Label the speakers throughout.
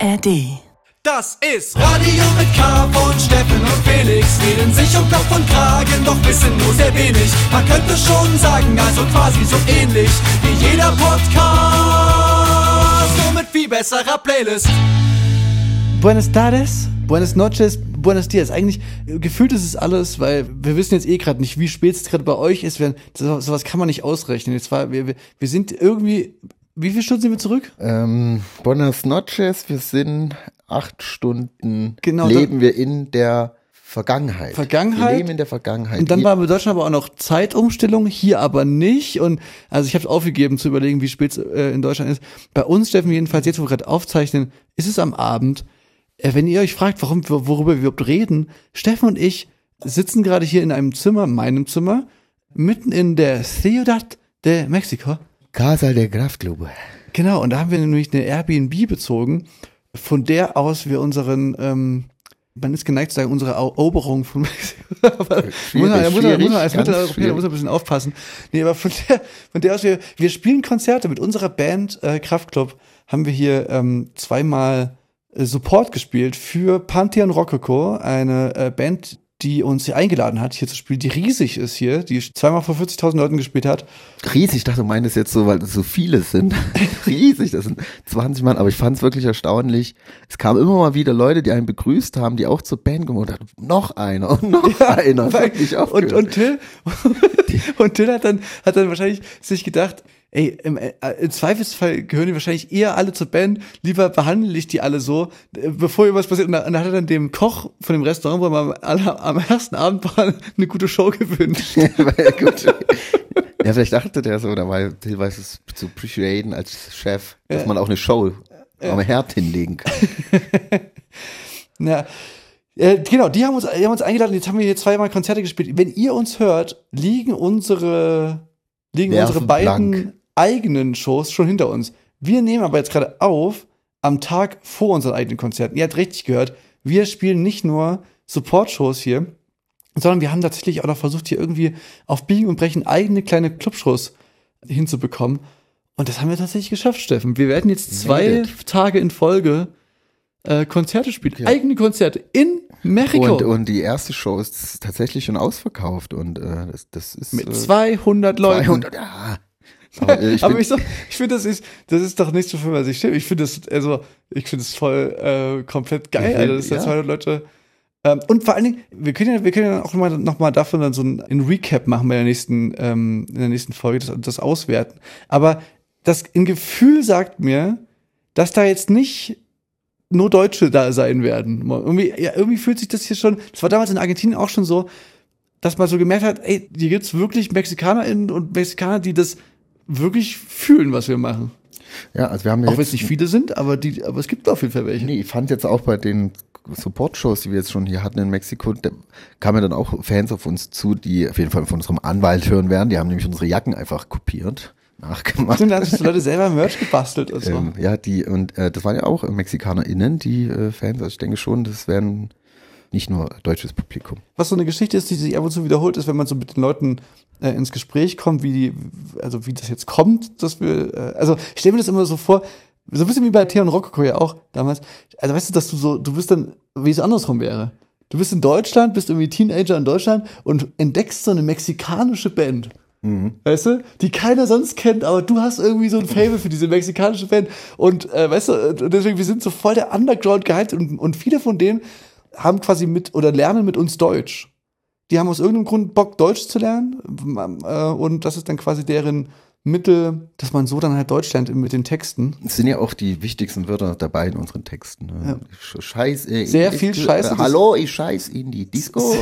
Speaker 1: ARD.
Speaker 2: Das ist Radio mit K von Steffen und Felix. Reden sich um Kopf und Kragen, doch wissen nur sehr wenig. Man könnte schon sagen, also quasi so ähnlich wie jeder Podcast. Nur mit viel besserer Playlist.
Speaker 3: Buenas tardes, buenas noches, buenos dias. Eigentlich gefühlt ist es alles, weil wir wissen jetzt eh gerade nicht, wie spät es gerade bei euch ist. Wenn, so, sowas kann man nicht ausrechnen. Jetzt war, wir, wir sind irgendwie, wie viele Stunden sind wir zurück?
Speaker 4: Ähm, buenas noches, wir sind acht Stunden,
Speaker 3: Genau,
Speaker 4: leben wir in der Vergangenheit.
Speaker 3: Vergangenheit?
Speaker 4: Wir leben in der Vergangenheit.
Speaker 3: Und dann war in Deutschland aber auch noch Zeitumstellung, hier aber nicht. Und also ich habe es aufgegeben zu überlegen, wie spät es äh, in Deutschland ist. Bei uns, Steffen, jedenfalls, jetzt wo wir gerade aufzeichnen, ist es am Abend. Äh, wenn ihr euch fragt, warum, worüber wir überhaupt reden, Steffen und ich sitzen gerade hier in einem Zimmer, meinem Zimmer, mitten in der Ciudad de Mexico.
Speaker 4: Casa del Kraftklub.
Speaker 3: Genau, und da haben wir nämlich eine Airbnb bezogen, von der aus wir unseren, ähm, man ist geneigt zu sagen, unsere Eroberung von Mexiko. Aber muss man, muss man, muss man als Mitteleuropäer muss man ein bisschen aufpassen. Nee, aber von der, von der aus, wir, wir spielen Konzerte mit unserer Band äh, Kraftklub, haben wir hier ähm, zweimal äh, Support gespielt für Pantheon Rococo, eine äh, Band, die uns hier eingeladen hat, hier zu spielen, die riesig ist hier, die zweimal vor 40.000 Leuten gespielt hat.
Speaker 4: Riesig, ich dachte, du meinst jetzt so, weil es so viele sind. Riesig, das sind 20 Mann, aber ich fand es wirklich erstaunlich. Es kamen immer mal wieder Leute, die einen begrüßt haben, die auch zur Band gekommen dachten, noch einer und noch einer.
Speaker 3: Weil-
Speaker 4: Wirklich
Speaker 3: und, und Till und Till hat dann hat dann wahrscheinlich sich gedacht, ey, im, äh, im Zweifelsfall gehören die wahrscheinlich eher alle zur Band, lieber behandle ich die alle so, äh, bevor irgendwas passiert. Und dann, hat er dann dem Koch von dem Restaurant, wo wir am, am ersten Abend waren, eine gute Show gewünscht.
Speaker 4: Weil, gut. Ja, vielleicht dachte der so, da war Hilweis es zu appreciaten als Chef, dass man auch eine Show am Herd hinlegen kann.
Speaker 3: Ja, äh, genau, die haben uns, die haben uns eingeladen, jetzt haben wir hier zweimal Konzerte gespielt. Wenn ihr uns hört, liegen unsere, liegen unsere beiden
Speaker 4: blank.
Speaker 3: Eigenen Shows schon hinter uns. Wir nehmen aber jetzt gerade auf am Tag vor unseren eigenen Konzerten. Ihr habt richtig gehört, wir spielen nicht nur Support-Shows hier, sondern wir haben tatsächlich auch noch versucht, hier irgendwie auf Biegen und Brechen eigene kleine Clubshows hinzubekommen. Und das haben wir tatsächlich geschafft, Steffen. Wir werden jetzt zwei
Speaker 4: Made
Speaker 3: Tage in Folge äh, Konzerte spielen.
Speaker 4: Ja.
Speaker 3: Eigene Konzerte in Mexiko.
Speaker 4: Und, und die erste Show ist tatsächlich schon ausverkauft und äh, das, das ist
Speaker 3: mit
Speaker 4: äh,
Speaker 3: 200 Leuten.
Speaker 4: 200, ja. Aber, äh, ich
Speaker 3: Aber ich, so, ich finde, das ist, das ist doch nicht so viel, was ich stimme. Ich finde das, also, ich finde es voll äh, komplett geil, Alter, dass da
Speaker 4: ja.
Speaker 3: 200 Leute. Ähm, und vor allen Dingen, wir können ja, wir können ja auch noch mal, noch mal davon dann so ein, ein Recap machen bei der nächsten, ähm, in der nächsten Folge, das, das auswerten. Aber das ein Gefühl sagt mir, dass da jetzt nicht nur Deutsche da sein werden. Irgendwie, ja, irgendwie fühlt sich das hier schon, das war damals in Argentinien auch schon so, dass man so gemerkt hat, ey, hier gibt's wirklich MexikanerInnen und Mexikaner, die das wirklich fühlen, was wir machen.
Speaker 4: ja, also wir haben
Speaker 3: Auch wenn es nicht viele sind, aber die, aber es gibt auf jeden Fall welche.
Speaker 4: nee, ich fand jetzt auch bei den Support-Shows, die wir jetzt schon hier hatten in Mexiko, da kamen dann auch Fans auf uns zu, die auf jeden Fall von unserem Anwalt hören werden. Die haben nämlich unsere Jacken einfach kopiert, nachgemacht.
Speaker 3: Haben sich die Leute selber Merch gebastelt und so.
Speaker 4: Ähm, ja, die, und äh, das waren ja auch MexikanerInnen, die äh, Fans. Also ich denke schon, das wären nicht nur deutsches Publikum.
Speaker 3: Was so eine Geschichte ist, die sich ab und zu wiederholt, ist, wenn man so mit den Leuten äh, ins Gespräch kommt, wie die, also wie das jetzt kommt, dass wir, äh, also ich stelle mir das immer so vor, so ein bisschen wie bei Theon Rococo ja auch damals. Also weißt du, dass du so, du bist dann, wie es andersrum wäre. Du bist in Deutschland, bist irgendwie Teenager in Deutschland und entdeckst so eine mexikanische Band. Weißt du? Die keiner sonst kennt, aber du hast irgendwie so ein Fable für diese mexikanische Band. Und äh, weißt du, deswegen, wir sind so voll der Underground gehypt und, und viele von denen haben quasi mit oder lernen mit uns Deutsch. Die haben aus irgendeinem Grund Bock, Deutsch zu lernen. Äh, und das ist dann quasi deren Mittel, dass man so dann halt Deutsch lernt mit den Texten.
Speaker 4: Es sind ja auch die wichtigsten Wörter dabei in unseren Texten. Ne? Sch- Scheiß, äh,
Speaker 3: Sehr
Speaker 4: ich-
Speaker 3: viel
Speaker 4: äh,
Speaker 3: Scheiße, das-
Speaker 4: hallo, ich scheiß in die Disco.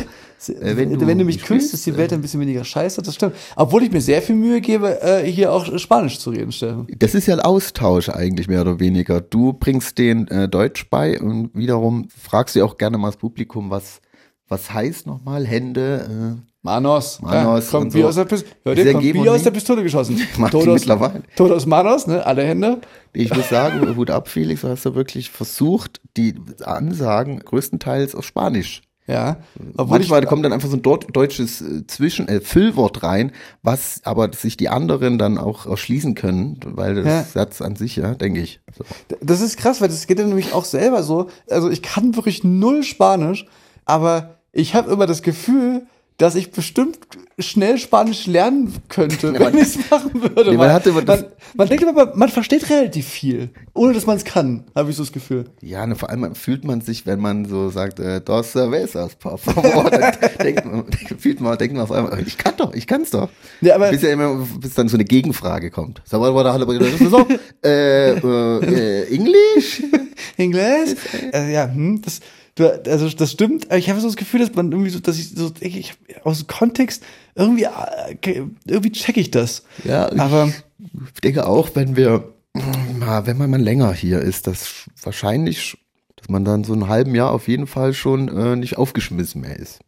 Speaker 4: Äh,
Speaker 3: wenn, du, mich küsst, ist die Welt
Speaker 4: äh,
Speaker 3: ein bisschen weniger scheiße, das stimmt. Obwohl ich mir sehr viel Mühe gebe, äh, hier auch Spanisch zu reden, Steffen.
Speaker 4: Das ist ja ein Austausch eigentlich mehr oder weniger. Du bringst den äh, Deutsch bei und wiederum fragst du auch gerne mal das Publikum, was, was heißt nochmal Hände?
Speaker 3: Manos.
Speaker 4: Manos
Speaker 3: Ja, kommt wie
Speaker 4: so.
Speaker 3: aus der Pistole. Hört
Speaker 4: Sehr
Speaker 3: ihr, kommt wie aus der. Pistole geschossen. Todos,
Speaker 4: mittlerweile.
Speaker 3: Todos Manos, ne? Alle Hände.
Speaker 4: Ich muss sagen, Hut ab, Felix, du hast ja wirklich versucht, die Ansagen größtenteils auf Spanisch
Speaker 3: Ja. Obwohl
Speaker 4: Manchmal kommt dann einfach so ein dort, deutsches äh, Zwischen, äh, Füllwort rein, was aber sich die anderen dann auch erschließen können, weil das
Speaker 3: Ja.
Speaker 4: Satz an sich, ja, denke ich. So.
Speaker 3: Das ist krass, weil das geht ja nämlich auch selber so. Also ich kann wirklich null Spanisch, aber ich habe immer das Gefühl, dass ich bestimmt schnell Spanisch lernen könnte, wenn
Speaker 4: man-
Speaker 3: ich es machen würde.
Speaker 4: Ja, man hat immer
Speaker 3: man, man denkt immer, man versteht relativ viel, ohne dass man es kann, habe ich so das Gefühl.
Speaker 4: Ja, ne, vor allem fühlt man sich, wenn man so sagt, äh, dos cervezas, por favor, dann denkt man, fühlt man, denkt man auf einmal, ich kann doch, ich kann's doch.
Speaker 3: Ja, aber-
Speaker 4: bis ja immer, bis dann so eine Gegenfrage kommt. So, äh, äh, äh, Englisch?
Speaker 3: Englisch? Äh, ja, hm, das, du, also das stimmt. aber Ich habe so das Gefühl, dass man irgendwie so, dass ich so, denke, ich hab aus dem Kontext irgendwie, äh, irgendwie check ich das.
Speaker 4: Ja, ich-
Speaker 3: aber
Speaker 4: Ich denke auch, wenn wir, wenn man mal länger hier ist, dass wahrscheinlich, dass man dann so einen halben Jahr auf jeden Fall schon äh, nicht aufgeschmissen mehr ist.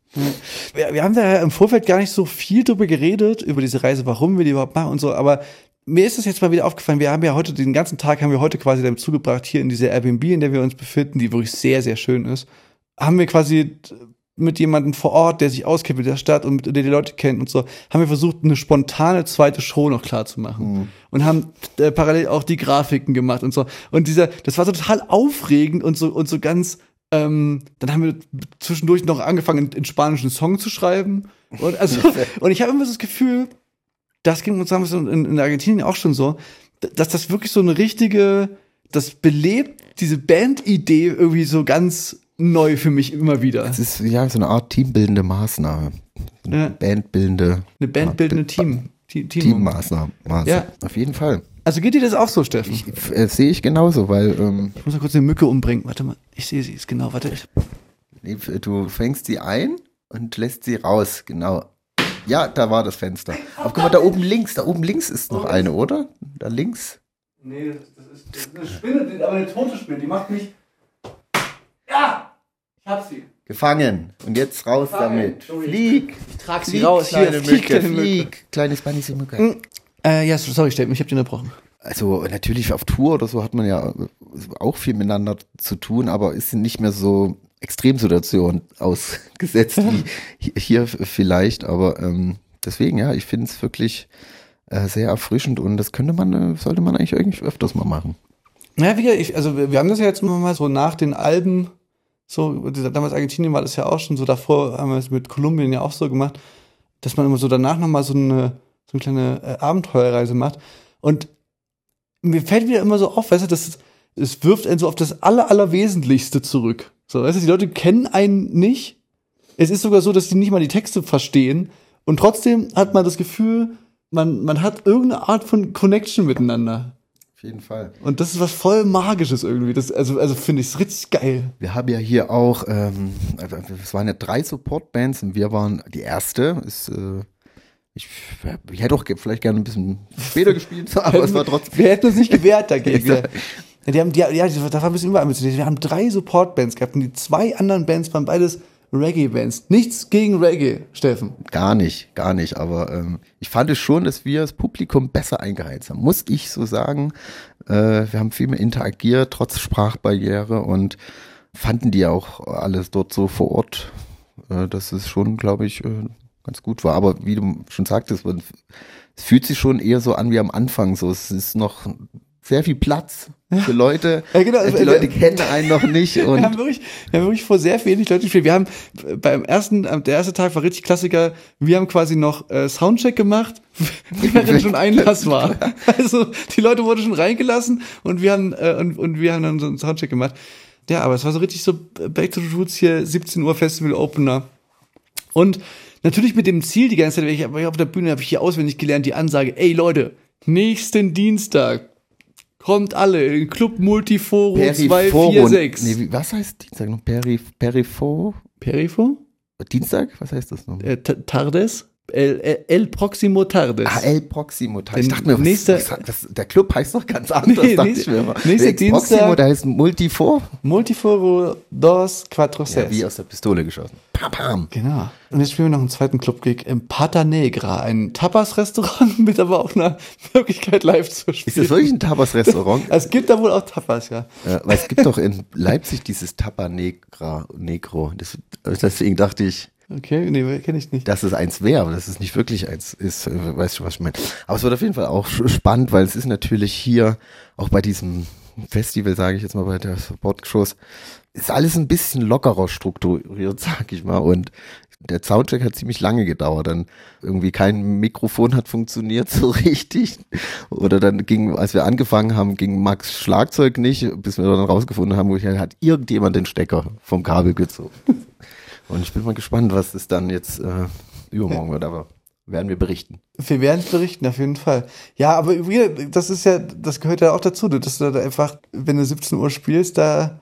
Speaker 3: wir, wir haben da ja im Vorfeld gar nicht so viel drüber geredet, über diese Reise, warum wir die überhaupt machen und so, aber mir ist es jetzt mal wieder aufgefallen, wir haben ja heute, den ganzen Tag haben wir heute quasi damit zugebracht, hier in dieser Airbnb, in der wir uns befinden, die wirklich sehr, sehr schön ist, haben wir quasi mit jemandem vor Ort, der sich auskennt mit der Stadt und der die Leute kennt und so, haben wir versucht, eine spontane zweite Show noch klar zu machen. Und haben äh, parallel auch die Grafiken gemacht und so. Und dieser, das war so total aufregend und so, und so ganz, ähm, dann haben wir zwischendurch noch angefangen, in, in spanischen Song zu schreiben. Und, also, und ich habe immer so das Gefühl, das ging uns damals in, in Argentinien auch schon so, dass das wirklich so eine richtige, das belebt diese Bandidee irgendwie so ganz neu für mich immer wieder.
Speaker 4: Es ist ja so eine Art teambildende Maßnahme. Eine
Speaker 3: Ja.
Speaker 4: bandbildende
Speaker 3: Eine bandbildende Team. Team, Team.
Speaker 4: Teammaßnahme.
Speaker 3: Ja.
Speaker 4: Auf jeden Fall.
Speaker 3: Also geht dir das auch so, Steffen? Ich,
Speaker 4: Äh, Sehe ich genauso, weil ähm,
Speaker 3: muss mal kurz eine Mücke umbringen. Warte mal, ich sehe sie, ist genau, warte. Ich,
Speaker 4: du fängst sie ein und lässt sie raus. Genau. Ja, da war das Fenster. Aber guck mal, da oben links, da oben links ist noch eine, oder? Da links.
Speaker 3: nee, das ist, das ist eine Spinne, aber eine tote Spinne, die macht mich. Ja! Ich hab sie.
Speaker 4: Gefangen. Und jetzt raus
Speaker 3: Gefangen.
Speaker 4: damit. Flieg.
Speaker 3: Ich trag sie
Speaker 4: Flieg,
Speaker 3: raus.
Speaker 4: kleine
Speaker 3: Hier, flieg,
Speaker 4: Mücke.
Speaker 3: kleine.
Speaker 4: Flieg. Kleine spanische Mücke.
Speaker 3: Äh, ja, sorry, Steffen, ich hab dich unterbrochen.
Speaker 4: Also natürlich auf Tour oder so hat man ja äh, auch viel miteinander zu tun, aber ist nicht mehr so Extremsituation ausgesetzt wie hi- hier vielleicht. Aber ähm, deswegen, ja, ich finde es wirklich äh, sehr erfrischend und das könnte man, äh, sollte man eigentlich irgendwie öfters mal machen.
Speaker 3: Ja, wie gesagt, ich, also wir, haben das ja jetzt immer mal so nach den Alben, so, damals Argentinien war das ja auch schon so, davor haben wir es mit Kolumbien ja auch so gemacht, dass man immer so danach nochmal so eine, so eine kleine äh, Abenteuerreise macht. Und mir fällt wieder immer so auf, weißt du, das, es wirft einen so auf das Aller, Allerwesentlichste zurück. So, weißt du, die Leute kennen einen nicht. Es ist sogar so, dass die nicht mal die Texte verstehen. Und trotzdem hat man das Gefühl, man, man hat irgendeine Art von Connection miteinander.
Speaker 4: Auf jeden Fall.
Speaker 3: Und das ist was voll Magisches irgendwie. Das, also, also finde ich es richtig geil.
Speaker 4: Wir haben ja hier auch, ähm, es waren ja drei Support-Bands und wir waren die erste. Ist, äh, ich, ich hätte auch vielleicht gerne ein bisschen später gespielt, aber es war trotzdem.
Speaker 3: Wir hätten uns nicht gewehrt dagegen.
Speaker 4: Ja.
Speaker 3: die haben, die, ja, da war ein bisschen mit. Wir haben drei Support-Bands gehabt und die zwei anderen Bands waren beides Reggae-Bands. Nichts gegen Reggae, Steffen.
Speaker 4: Gar nicht, gar nicht. Aber ähm, ich fand es schon, dass wir das Publikum besser eingeheizt haben. Muss ich so sagen. Äh, wir haben viel mehr interagiert, trotz Sprachbarriere und fanden die auch alles dort so vor Ort, äh, dass es schon, glaube ich, äh, ganz gut war. Aber wie du schon sagtest, es fühlt sich schon eher so an wie am Anfang. So, es ist noch sehr viel Platz für Leute.
Speaker 3: Ja, genau.
Speaker 4: Äh, Die Leute kennen einen noch nicht
Speaker 3: Wir
Speaker 4: und
Speaker 3: haben, wirklich, wir haben wirklich vor sehr wenig Leuten gespielt. Wir haben äh, beim ersten, äh, der erste Tag war richtig Klassiker. Wir haben quasi noch äh, Soundcheck gemacht, während schon Einlass war. Also die Leute wurden schon reingelassen und wir haben äh, und, und wir haben dann so einen Soundcheck gemacht. Ja, aber es war so richtig so Back to the Roots hier, 17 Uhr Festival Opener. Und natürlich mit dem Ziel die ganze Zeit, ich auf der Bühne habe ich hier auswendig gelernt, die Ansage, ey Leute, nächsten Dienstag kommt alle in Club Multiforum
Speaker 4: Periforum.
Speaker 3: 246.
Speaker 4: Nee, was heißt Dienstag noch? Peri, Perifo?
Speaker 3: Perifo?
Speaker 4: Dienstag? Was heißt das noch?
Speaker 3: Äh, Tardes? El, El, El Proximo Tardes.
Speaker 4: Ah, El Proximo. Ich
Speaker 3: Den
Speaker 4: dachte mir, was,
Speaker 3: nächste-
Speaker 4: was, das, der Club heißt doch ganz anders,
Speaker 3: Nee, nächste-
Speaker 4: ich mir
Speaker 3: nächste
Speaker 4: El Proximo,
Speaker 3: Dienstag-
Speaker 4: der heißt Multifor.
Speaker 3: Multiforo dos Quattro
Speaker 4: Ja,
Speaker 3: Ses.
Speaker 4: wie aus der Pistole geschossen. Pam, pam.
Speaker 3: Genau. Und jetzt spielen wir noch einen zweiten Club-Gig im Pata Negra, ein Tapas-Restaurant mit aber auch einer Möglichkeit live zu spielen.
Speaker 4: Ist das wirklich ein Tapas-Restaurant?
Speaker 3: Es gibt da wohl auch Tapas, ja.
Speaker 4: Ja, weil es gibt doch in Leipzig dieses Tapa Negra, Negro. Das, deswegen dachte ich,
Speaker 3: Okay, nee, kenne ich nicht.
Speaker 4: dass es eins wäre, aber dass es nicht wirklich eins ist. äh, Weißt du, was ich meine? Aber es wird auf jeden Fall auch spannend, weil es ist natürlich hier, auch bei diesem Festival, sage ich jetzt mal, bei der Sportshows, ist alles ein bisschen lockerer strukturiert, sag ich mal. Und der Soundcheck hat ziemlich lange gedauert. Dann irgendwie kein Mikrofon hat funktioniert so richtig. Oder dann ging, als wir angefangen haben, ging Max Schlagzeug nicht, bis wir dann rausgefunden haben, wo ich hat irgendjemand den Stecker vom Kabel gezogen. Und ich bin mal gespannt, was es dann jetzt äh, übermorgen wird, aber werden wir berichten.
Speaker 3: Wir werden es berichten, auf jeden Fall. Ja, aber das ist ja, das gehört ja auch dazu, dass du da einfach, wenn du 17 Uhr spielst, da,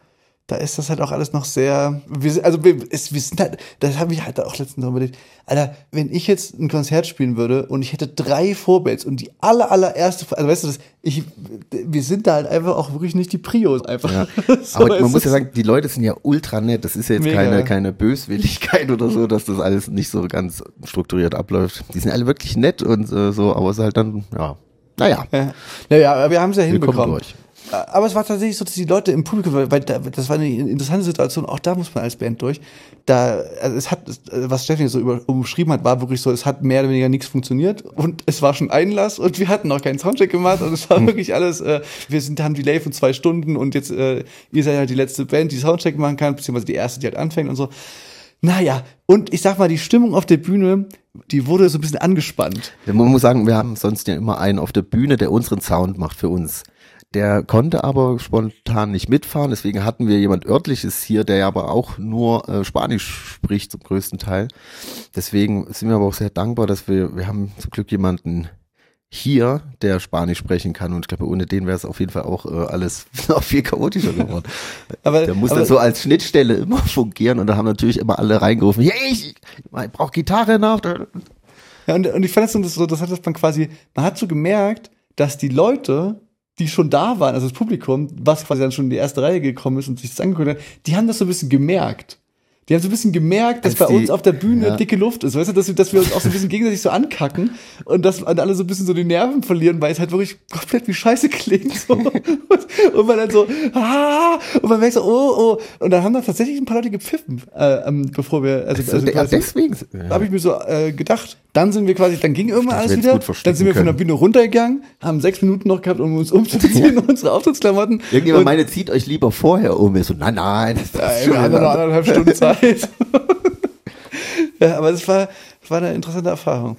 Speaker 3: da ist das halt auch alles noch sehr, wir, also wir, es, wir sind halt, das habe ich halt auch letztens noch überlegt. Alter, wenn ich jetzt ein Konzert spielen würde und ich hätte drei Vorbands und die aller, allererste, also weißt du das, ich, wir sind da halt einfach auch wirklich nicht die Prios, einfach.
Speaker 4: Ja.
Speaker 3: So,
Speaker 4: Aber man muss ja sagen, die Leute sind ja ultra nett. Das ist ja jetzt
Speaker 3: Mega.
Speaker 4: keine, keine Böswilligkeit oder so, dass das alles nicht so ganz strukturiert abläuft. Die sind alle wirklich nett und äh, so, aber es ist halt dann, ja, naja,
Speaker 3: Ja, naja, wir haben es ja hinbekommen.
Speaker 4: durch.
Speaker 3: Aber es war tatsächlich so, dass die Leute im Publikum, weil, da, das war eine interessante Situation, auch da muss man als Band durch. Da, also es hat, was Steffi so über, umschrieben hat, war wirklich so, es hat mehr oder weniger nichts funktioniert und es war schon Einlass und wir hatten auch keinen Soundcheck gemacht und es war wirklich alles, äh, wir sind, haben Delay von zwei Stunden und jetzt, äh, ihr seid halt die letzte Band, die Soundcheck machen kann, beziehungsweise die erste, die halt anfängt und so. Naja, und ich sag mal, die Stimmung auf der Bühne, die wurde so ein bisschen angespannt.
Speaker 4: Man muss sagen, wir haben sonst ja immer einen auf der Bühne, der unseren Sound macht für uns. Der konnte aber spontan nicht mitfahren, deswegen hatten wir jemand örtliches hier, der ja aber auch nur äh, Spanisch spricht zum größten Teil. Deswegen sind wir aber auch sehr dankbar, dass wir, wir haben zum Glück jemanden hier, der Spanisch sprechen kann und ich glaube, ohne den wäre es auf jeden Fall auch äh, alles noch viel chaotischer geworden.
Speaker 3: Aber,
Speaker 4: Der muss
Speaker 3: aber,
Speaker 4: dann so als Schnittstelle immer fungieren und da haben natürlich immer alle reingerufen, hey, ich, ich brauche Gitarre noch.
Speaker 3: Ja, und, und ich fand das so, das, hat das man quasi, man hat so gemerkt, dass die Leute, die schon da waren, also das Publikum, was quasi dann schon in die erste Reihe gekommen ist und sich das angeguckt hat, die haben das so ein bisschen gemerkt. Die haben so ein bisschen gemerkt, dass bei uns auf der Bühne
Speaker 4: ja.
Speaker 3: dicke Luft ist, weißt du, dass wir, dass wir uns auch so ein bisschen gegenseitig so ankacken und dass alle so ein bisschen so die Nerven verlieren, weil es halt wirklich komplett wie Scheiße klingt. So. Und, man dann so, ah, und man merkt so, oh, oh. Und dann haben dann tatsächlich ein paar Leute gepfiffen, äh, ähm, bevor wir, also,
Speaker 4: Also,
Speaker 3: also
Speaker 4: ja, deswegen.
Speaker 3: da habe ich mir so äh, gedacht. Dann sind wir quasi, dann ging irgendwann alles
Speaker 4: wir
Speaker 3: wieder. Dann sind wir von der
Speaker 4: können.
Speaker 3: Bühne runtergegangen, haben sechs Minuten noch gehabt, um uns umzuziehen, unsere Auftrittskamotten.
Speaker 4: Irgendjemand
Speaker 3: Und-
Speaker 4: meine, zieht euch lieber vorher um. Ich so, nein, nein. Das
Speaker 3: Ja,
Speaker 4: ist
Speaker 3: wir haben ja noch
Speaker 4: wieder-
Speaker 3: anderthalb Stunden Zeit. ja, aber das war, war eine interessante Erfahrung.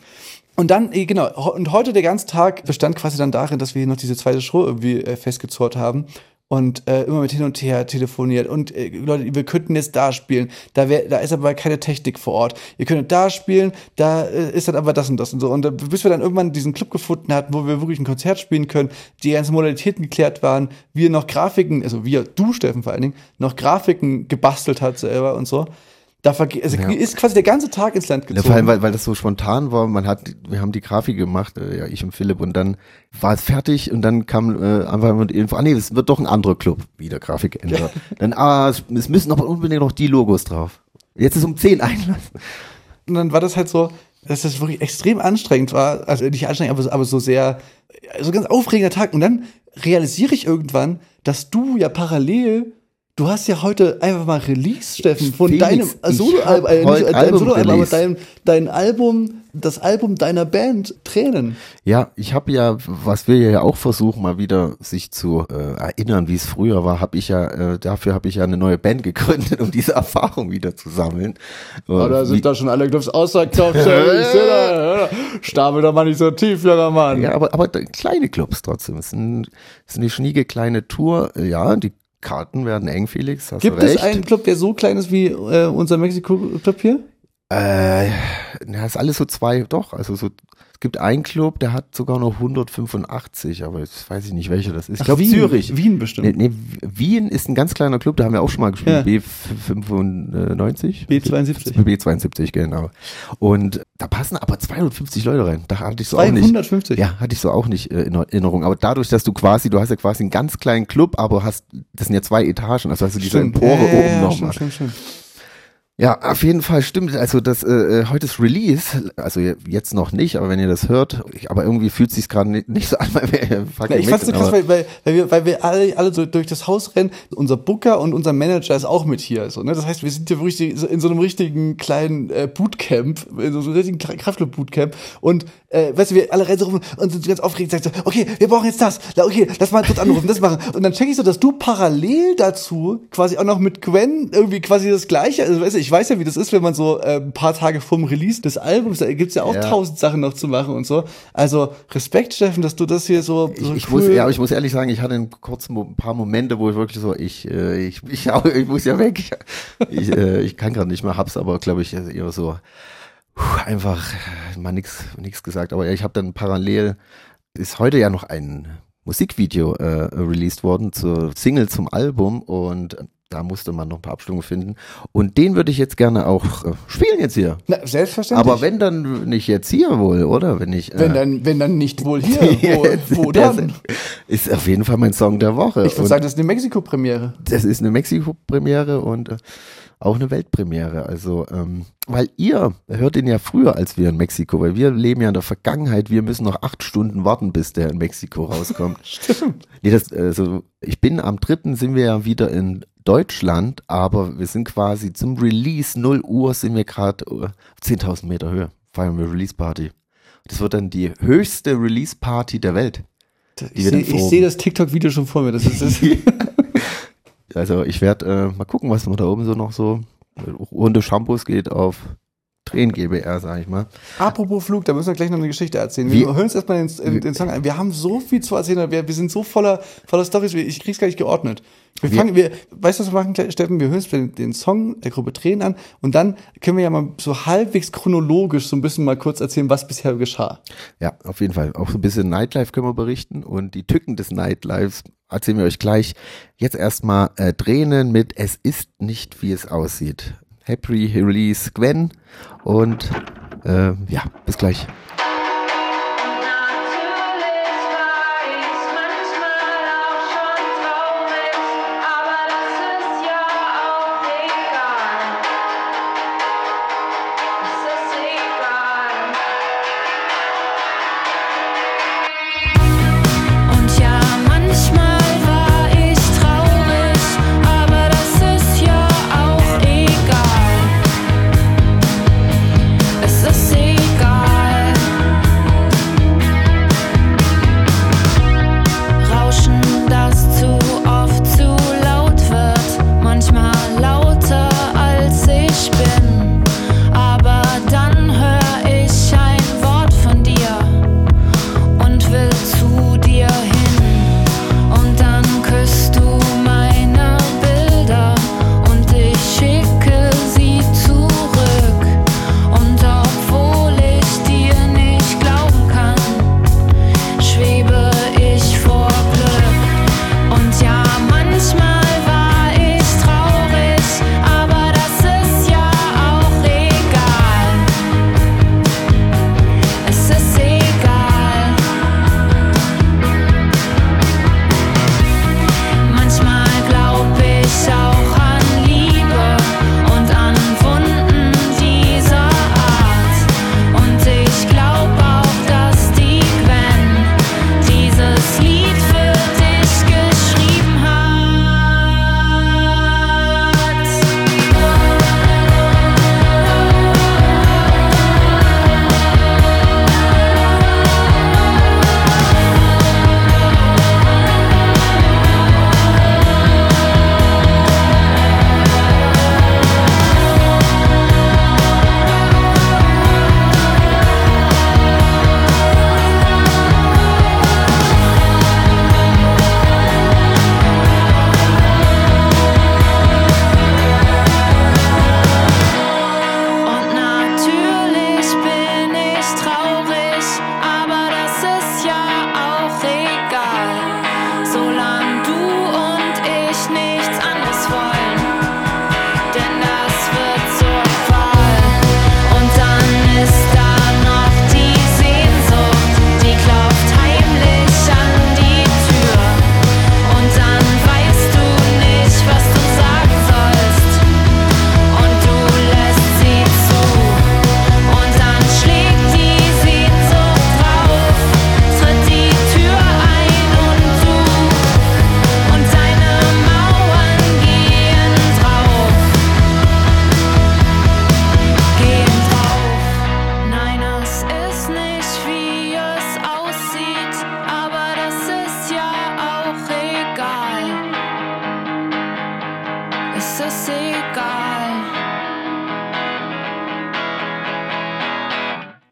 Speaker 3: Und dann, eh, genau, und heute der ganze Tag bestand quasi dann darin, dass wir noch diese zweite Show irgendwie äh, festgezurrt haben und äh, immer mit hin und her telefoniert und äh, Leute, wir könnten jetzt da spielen, da wär, da ist aber keine Technik vor Ort. Ihr könntet da spielen, da äh, ist dann aber das und das und so. Und äh, bis wir dann irgendwann diesen Club gefunden hatten, wo wir wirklich ein Konzert spielen können, die ganzen Modalitäten geklärt waren, wir noch Grafiken, also wir, du Steffen vor allen Dingen, noch Grafiken gebastelt hat selber und so. Da also
Speaker 4: Ja.
Speaker 3: ist quasi der ganze Tag ins Land
Speaker 4: Ja,
Speaker 3: gezogen.
Speaker 4: vor allem, weil, weil das so spontan war, man hat, wir haben die Grafik gemacht, äh, ja, ich und Philipp, und dann war es fertig und dann kam äh, einfach mit Info, ah nee, es wird doch ein anderer Club, wieder Grafik geändert. dann, ah, es, es müssen aber unbedingt noch die Logos drauf. Jetzt ist um 10 Einlass.
Speaker 3: Und dann war das halt so, dass das wirklich extrem anstrengend war. Also nicht anstrengend, aber aber so sehr, so ganz aufregender Tag. Und dann realisiere ich irgendwann, dass du ja parallel, du hast ja heute einfach mal Release, Steffen, von
Speaker 4: Felix,
Speaker 3: deinem Soloalbum, äh, nicht
Speaker 4: Album
Speaker 3: Soloalbum, aber dein, dein Album, das Album deiner Band, Tränen.
Speaker 4: Ja, ich habe ja, was wir ja auch versuchen, mal wieder sich zu äh, erinnern, wie es früher war, habe ich ja, äh, dafür habe ich ja eine neue Band gegründet, um diese Erfahrung wieder zu sammeln. Äh, wie-
Speaker 3: da schon alle Clubs ausverkauft. Stapel doch mal nicht so tief, junger Mann.
Speaker 4: Ja, aber, aber kleine Clubs trotzdem. Es ist, ein, es ist eine schnieke kleine Tour. Ja, die Karten werden eng, Felix. Hast
Speaker 3: Gibt es einen Club, der so klein ist wie äh, unser Mexiko-Club hier?
Speaker 4: Äh, na, ist alles so zwei, doch, also so, es gibt einen Club, der hat sogar noch 185, aber jetzt weiß ich nicht, welcher das ist. Ich glaube Zürich.
Speaker 3: Wien bestimmt.
Speaker 4: Nee, nee, Wien ist ein ganz kleiner Club, da haben wir auch schon mal gespielt,
Speaker 3: Ja.
Speaker 4: B95?
Speaker 3: B72.
Speaker 4: B72, genau. Und da passen aber 250 Leute rein. Da hatte ich so auch nicht.
Speaker 3: 250.
Speaker 4: Ja, hatte ich so auch nicht äh, in Erinnerung. Aber dadurch, dass du quasi, du hast ja quasi einen ganz kleinen Club, aber hast, das sind ja zwei Etagen, also hast du diese
Speaker 3: Stimmt.
Speaker 4: Empore
Speaker 3: ja,
Speaker 4: oben
Speaker 3: ja,
Speaker 4: nochmal.
Speaker 3: stimmt, stimmt, stimmt.
Speaker 4: Ja, auf jeden Fall stimmt. Also das äh, äh, heute ist Release, also je- jetzt noch nicht, aber wenn ihr das hört, ich, aber irgendwie fühlt sich's gerade nicht, nicht so an, weil wir äh, fucking
Speaker 3: Ja, ich fand's so krass, weil, weil, weil wir, weil wir alle, alle so durch das Haus rennen. Unser Booker und unser Manager ist auch mit hier. So, ne? Das heißt, wir sind hier wirklich in so einem richtigen kleinen äh, Bootcamp, in so einem richtigen Kraftclub-Bootcamp. Und äh, weißt du, wir alle rum und sind ganz aufgeregt und sagen so, okay, wir brauchen jetzt das. Okay, lass mal kurz anrufen, das machen. Und dann check ich so, dass du parallel dazu quasi auch noch mit Gwen irgendwie quasi das Gleiche, also weißt du, ich weiß ja, wie das ist, wenn man so äh, ein paar Tage vorm Release des Albums, da gibt's ja auch
Speaker 4: Ja.
Speaker 3: tausend Sachen noch zu machen und so. Also Respekt, Steffen, dass du das hier so, so
Speaker 4: Ich, ich
Speaker 3: cool
Speaker 4: muss, ja, aber ich muss ehrlich sagen, ich hatte einen kurzen ein paar Momente, wo ich wirklich so, ich, äh, ich, ich, ich muss ja weg. Ich, äh, ich kann gerade nicht mehr, hab's aber, glaube ich, eher so einfach äh, mal nix, nix gesagt. Aber ich habe dann parallel ist heute ja noch ein Musikvideo äh, released worden zur Single zum Album und da musste man noch ein paar Abstimmungen finden. Und den würde ich jetzt gerne auch äh, spielen jetzt hier.
Speaker 3: Na, selbstverständlich.
Speaker 4: Aber wenn dann nicht jetzt hier wohl, oder? Wenn ich. Äh,
Speaker 3: wenn dann, wenn dann nicht wohl hier, wo, wo dann?
Speaker 4: Ist auf jeden Fall mein Song der Woche.
Speaker 3: Ich würde sagen, das ist eine Mexiko-Premiere.
Speaker 4: das ist eine Mexiko-Premiere und äh, auch eine Weltpremiere. Also, ähm, weil ihr hört ihn ja früher als wir in Mexiko, weil wir leben ja in der Vergangenheit. Wir müssen noch acht Stunden warten, bis der in Mexiko rauskommt.
Speaker 3: Stimmt.
Speaker 4: Nee, das, also, ich bin am dritten sind wir ja wieder in Deutschland, aber wir sind quasi zum Release 0 Uhr sind wir gerade äh, 10.000 Meter Höhe. Feiern wir Release Party. Das wird dann die höchste Release Party der Welt.
Speaker 3: Ich sehe seh das TikTok-Video schon vor mir. Das ist, das
Speaker 4: Also ich werde äh, mal gucken, was man da oben so noch so runde Shampoos geht auf Tränen GBR, sag ich mal.
Speaker 3: Apropos Flug, da müssen wir gleich noch eine Geschichte erzählen.
Speaker 4: Wie-
Speaker 3: Wir hören uns erstmal den, den, den Song an. Wir haben so viel zu erzählen, wir, wir sind so voller, voller Storys, ich krieg's gar nicht geordnet. Wir
Speaker 4: Wir-
Speaker 3: fangen, wir, weißt du, was wir machen, Steffen? Wir hören uns den, den Song der Gruppe Tränen an und dann können wir ja mal so halbwegs chronologisch so ein bisschen mal kurz erzählen, was bisher geschah.
Speaker 4: Ja, auf jeden Fall. Auch so ein bisschen Nightlife können wir berichten und die Tücken des Nightlifes erzählen wir euch gleich. Jetzt erstmal äh, Tränen mit Es ist nicht, wie es aussieht. Happy Release Gwen und äh, ja, bis gleich.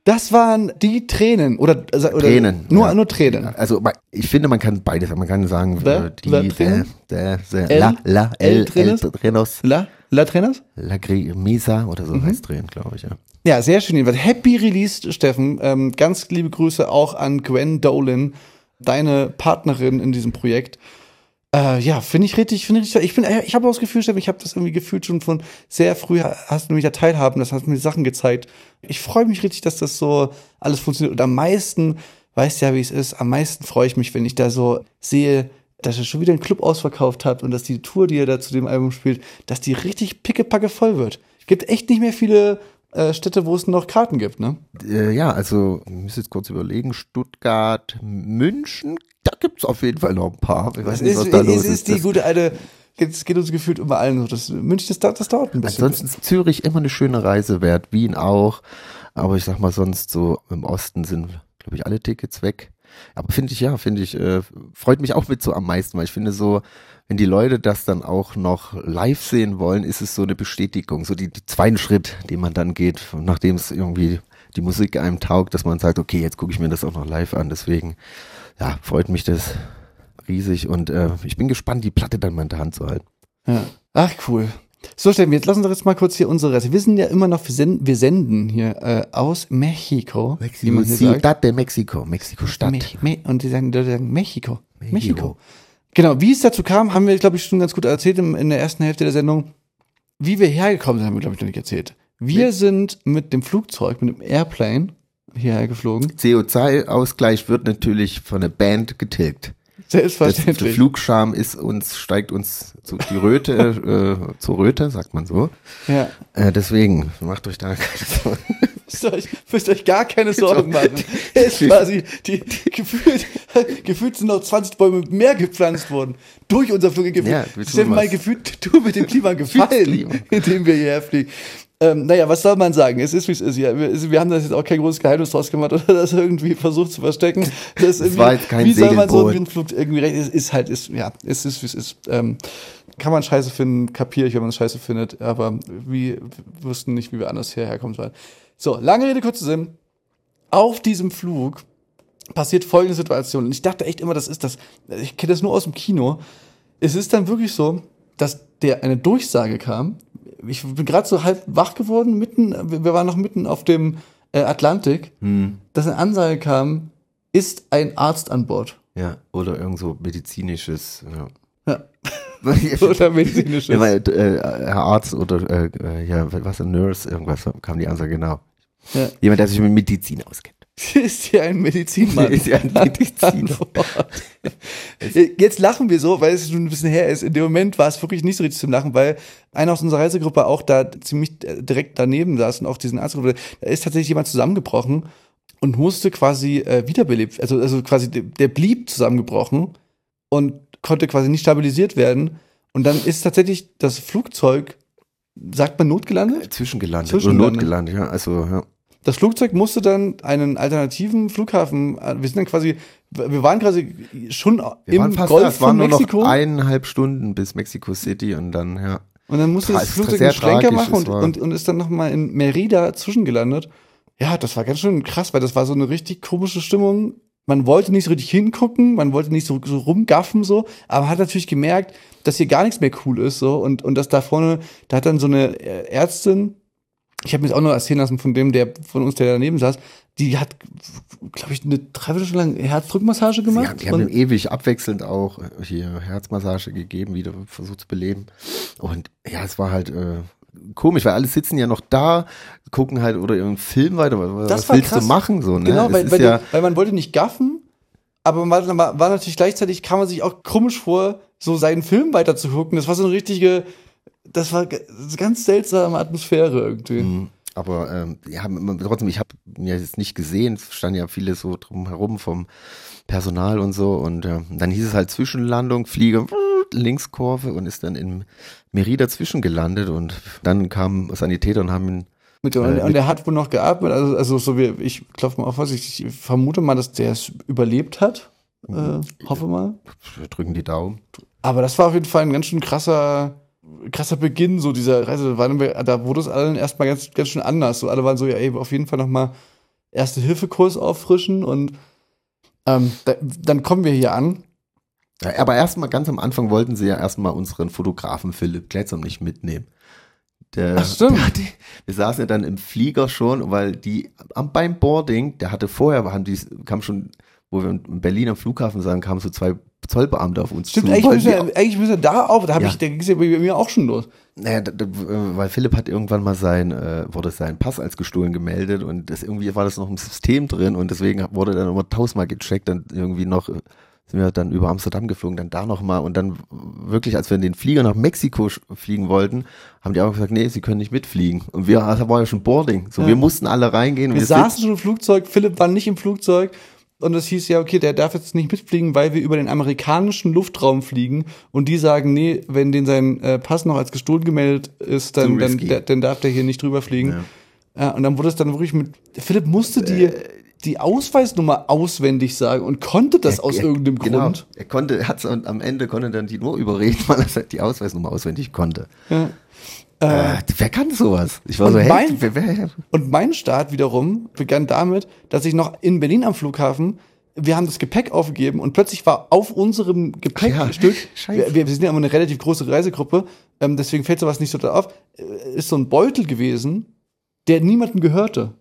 Speaker 1: Das
Speaker 3: waren die Tränen oder, also, oder
Speaker 4: Tränen.
Speaker 3: Nur,
Speaker 4: ja.
Speaker 3: nur Tränen.
Speaker 4: Also ich finde, man kann beides sagen. Man kann sagen,
Speaker 3: The-
Speaker 4: äh, die,
Speaker 3: the Tränen?
Speaker 4: der, der,
Speaker 3: El-
Speaker 4: la, la,
Speaker 3: El
Speaker 4: el,
Speaker 3: Trenes?
Speaker 4: el Trenos,
Speaker 3: La, La Trainers?
Speaker 4: la Mesa oder so
Speaker 3: Mhm.
Speaker 4: heißt Tränen, glaube ich, ja.
Speaker 3: Ja, sehr schön. Happy Release, Steffen. Ähm, ganz liebe Grüße auch an Gwen Dolan, deine Partnerin in diesem Projekt. Äh, ja, finde ich richtig, finde ich. Ich bin, äh, ich habe auch das Gefühl, Steffen, ich habe das irgendwie gefühlt schon von sehr früh hast du mich ja teilhaben, das hast mir Sachen gezeigt. Ich freue mich richtig, dass das so alles funktioniert. Und am meisten, weißt ja, wie es ist, am meisten freue ich mich, wenn ich da so sehe, dass er schon wieder einen Club ausverkauft hat und dass die Tour, die er da zu dem Album spielt, dass die richtig pickepacke voll wird. Gibt echt nicht mehr viele äh, Städte, wo es noch Karten gibt, ne?
Speaker 4: Äh, ja, also, ich muss jetzt kurz überlegen, Stuttgart, München, da gibt's auf jeden Fall noch ein paar. Ich weiß nicht, was da
Speaker 3: es
Speaker 4: los
Speaker 3: ist,
Speaker 4: ist.
Speaker 3: die gute alte, es geht uns gefühlt über allen so. Das, München, das, dauert- das dauert ein bisschen.
Speaker 4: Ansonsten ist Zürich immer eine schöne Reise wert, Wien auch. Aber ich sag mal, sonst so im Osten sind, glaube ich, alle Tickets weg. Aber finde ich, ja, finde ich, äh, freut mich auch mit so am meisten, weil ich finde so, wenn die Leute das dann auch noch live sehen wollen, ist es so eine Bestätigung, so die, die zweiten Schritt, den man dann geht, nachdem es irgendwie die Musik einem taugt, dass man sagt, okay, jetzt gucke ich mir das auch noch live an. Deswegen, ja, freut mich das riesig und äh, ich bin gespannt, die Platte dann mal in der Hand zu halten.
Speaker 3: Ja. Ach, cool. So, Steffen, jetzt lassen wir jetzt mal kurz hier unsere. Wir sind ja immer noch, wir senden, wir senden hier äh, aus Mexiko. sagt.
Speaker 4: Ciudad de Mexico, Mexiko-Stadt.
Speaker 3: Me und die sagen, die Leute sagen Mexiko. Mexiko.
Speaker 4: Mexiko.
Speaker 3: Genau, wie es dazu kam, haben wir, glaube ich, schon ganz gut erzählt im, in der ersten Hälfte der Sendung. Wie wir hergekommen sind, haben wir, glaube ich, noch nicht erzählt. Wir sind mit dem Flugzeug, mit dem Airplane hierher geflogen.
Speaker 4: CO2-Ausgleich wird natürlich von der Band getilgt. Das, der
Speaker 3: Selbstverständlich.
Speaker 4: Flugscham ist uns, steigt uns zu die Röte, äh, zur Röte, sagt man so.
Speaker 3: ja.
Speaker 4: Äh, deswegen, macht euch da keine Sorgen.
Speaker 3: Müsst euch, müsst ihr euch gar keine Sorgen machen. Es ist quasi, die, die, gefühlt, gefühlt sind noch 20 Bäume mehr gepflanzt worden. Durch unser Flug.
Speaker 4: Ja, wir
Speaker 3: Steffen, mal gefühlt, du mit dem Klima gefallen, indem wir hierher fliegen. Ähm, naja, was soll man sagen? Es ist, wie es ist. Ja, wir, wir haben das jetzt auch kein großes Geheimnis draus gemacht oder das irgendwie versucht zu verstecken. Das irgendwie-
Speaker 4: war jetzt kein
Speaker 3: wie soll man so einen Flug irgendwie recht? Es ist halt, ist, ja, es ist, wie es ist. Ähm, kann man scheiße finden, kapiere ich, wenn man scheiße findet, aber wir wussten nicht, wie wir anders hierher kommen sollen. So, lange Rede, kurzer Sinn. Auf diesem Flug passiert folgende Situation. Und ich dachte echt immer, das ist das, ich kenne das nur aus dem Kino. Es ist dann wirklich so, dass der eine Durchsage kam. Ich bin gerade so halb wach geworden, mitten, wir waren noch mitten auf dem äh, Atlantik, dass eine Ansage kam, ist ein Arzt an Bord.
Speaker 4: Ja, oder irgend so medizinisches. Ja.
Speaker 3: Ja. Oder medizinisches.
Speaker 4: Ja, weil, äh, Herr Arzt oder äh, äh, ja, was ein Nurse, irgendwas kam die Ansage, genau.
Speaker 3: Ja.
Speaker 4: Jemand, der sich mit Medizin auskennt.
Speaker 3: Ist hier ein Medizinmann.
Speaker 4: Ist ja ein Mediziner.
Speaker 3: Jetzt lachen wir so, weil es schon ein bisschen her ist. In dem Moment war es wirklich nicht so richtig zum Lachen, weil einer aus unserer Reisegruppe auch da ziemlich äh, direkt daneben saß und auch diesen Arztgruppe, da ist tatsächlich jemand zusammengebrochen und musste quasi äh, wiederbelebt, also, also quasi der, der blieb zusammengebrochen und konnte quasi nicht stabilisiert werden. Und dann ist tatsächlich das Flugzeug, sagt man notgelandet?
Speaker 4: Zwischengelandet,
Speaker 3: Zwischengelandet.
Speaker 4: oder notgelandet, ja. Also, ja.
Speaker 3: Das Flugzeug musste dann einen alternativen Flughafen, äh, wir sind dann quasi, wir waren quasi schon
Speaker 4: Wir
Speaker 3: im
Speaker 4: waren
Speaker 3: Golf
Speaker 4: da. Es waren
Speaker 3: von
Speaker 4: nur
Speaker 3: Mexiko.
Speaker 4: noch eineinhalb Stunden bis Mexico City und dann, ja.
Speaker 3: Und dann musste
Speaker 4: Tra-
Speaker 3: das Flugzeug einen Schlenker machen und, und, und ist dann nochmal in Merida zwischengelandet. Ja, das war ganz schön krass, weil das war so eine richtig komische Stimmung. Man wollte nicht so richtig hingucken, man wollte nicht so, so rumgaffen so, aber hat natürlich gemerkt, dass hier gar nichts mehr cool ist so und, und dass da vorne, da hat dann so eine äh, Ärztin, ich habe mir das auch noch erzählen lassen von dem, der von uns, der daneben saß, die hat, glaube ich, eine Dreiviertelstunde lang Herzdrückmassage gemacht.
Speaker 4: haben, die haben ihm ewig abwechselnd auch hier Herzmassage gegeben, wieder versucht zu beleben. Und ja, es war halt äh, komisch, weil alle sitzen ja noch da, gucken halt oder irgendeinen Film weiter. Was,
Speaker 3: Das
Speaker 4: willst
Speaker 3: krass.
Speaker 4: du machen so? Ne?
Speaker 3: Genau, weil, weil,
Speaker 4: ja,
Speaker 3: weil man wollte nicht gaffen, aber man war, war natürlich gleichzeitig, kam man sich auch komisch vor, so seinen Film weiter zu gucken. Das war so eine richtige, das war g- ganz seltsame Atmosphäre irgendwie.
Speaker 4: Mhm. Aber ähm, ja, trotzdem, ich habe mir jetzt nicht gesehen, es standen ja viele so drumherum vom Personal und so. Und ja, dann hieß es halt Zwischenlandung, Fliege, Linkskurve und ist dann in Merida zwischengelandet. Und dann kamen Sanitäter und haben ihn
Speaker 3: Mit
Speaker 4: Äh,
Speaker 3: und er hat wohl noch geatmet, also, also so wie, ich klopfe mal auf, was ich, ich vermute mal, dass der es überlebt hat. Äh, hoffe mal.
Speaker 4: wir drücken die Daumen.
Speaker 3: Aber das war auf jeden Fall ein ganz schön krasser, krasser Beginn so dieser Reise. Wir, da wurde es allen erstmal ganz, ganz schön anders. So alle waren so, ja, ey, auf jeden Fall nochmal Erste-Hilfe-Kurs auffrischen und ähm, da, dann kommen wir hier an.
Speaker 4: Ja, aber erstmal ganz am Anfang wollten sie ja erstmal unseren Fotografen Philipp Kletzer nicht mitnehmen. Der,
Speaker 3: Ach, stimmt.
Speaker 4: Der hatte, wir saßen ja dann im Flieger schon, weil die am, beim Boarding, der hatte vorher, haben die, kam schon, wo wir in Berlin am Flughafen sahen, kamen so zwei Zollbeamte auf uns
Speaker 3: Stimmt,
Speaker 4: zu.
Speaker 3: eigentlich wir, eigentlich müssen wir da auf. Da, hab
Speaker 4: Ja.
Speaker 3: ich, da ging es ja bei mir auch schon los.
Speaker 4: Naja, da, da, äh, weil Philipp hat irgendwann mal sein, äh, wurde sein Pass als gestohlen gemeldet und das irgendwie war das noch im System drin und deswegen wurde dann immer tausendmal gecheckt, dann irgendwie noch äh, sind wir dann über Amsterdam geflogen, dann da nochmal und dann wirklich, als wir in den Flieger nach Mexiko fliegen wollten, haben die auch gesagt, nee, sie können nicht mitfliegen. Und wir, da war ja schon Boarding. So,
Speaker 3: Ja.
Speaker 4: wir mussten alle reingehen.
Speaker 3: Wir
Speaker 4: wir
Speaker 3: saßen schon im Flugzeug, Philipp war nicht im Flugzeug und es hieß ja, okay, der darf jetzt nicht mitfliegen, weil wir über den amerikanischen Luftraum fliegen und die sagen, nee, wenn den sein äh, Pass noch als gestohlen gemeldet ist, dann, dann, dann darf der hier nicht drüber fliegen. Ja. und dann wurde es dann wirklich mit, Philipp musste die, die Ausweisnummer auswendig sagen und konnte das aus
Speaker 4: er-
Speaker 3: irgendeinem
Speaker 4: genau,
Speaker 3: Grund.
Speaker 4: Er konnte, hat's und am Ende konnte dann die nur überreden, weil er die Ausweisnummer auswendig konnte.
Speaker 3: Ja.
Speaker 4: Äh, wer kann sowas? Ich war
Speaker 3: Und
Speaker 4: so, hey,
Speaker 3: mein-
Speaker 4: wer, wer,
Speaker 3: Und mein Start wiederum begann damit, dass ich noch in Berlin am Flughafen, wir haben das Gepäck aufgegeben und plötzlich war auf unserem Gepäckstück,
Speaker 4: scheiße.
Speaker 3: wir, wir sind ja immer eine relativ große Reisegruppe, ähm, deswegen fällt sowas nicht so da auf, äh, ist so ein Beutel gewesen, der niemandem gehörte.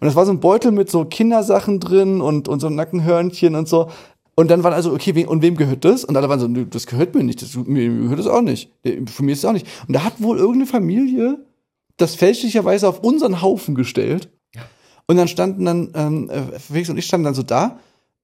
Speaker 3: Und das war so ein Beutel mit so Kindersachen drin und, und so Nackenhörnchen und so. Und dann war also, okay, we und wem gehört das? Und alle waren so, nö, das gehört mir nicht, das, mir gehört das auch nicht. Von mir ist es auch nicht. Und da hat wohl irgendeine Familie das fälschlicherweise auf unseren Haufen gestellt. Und dann standen dann, ähm, äh, Felix und ich standen dann so da,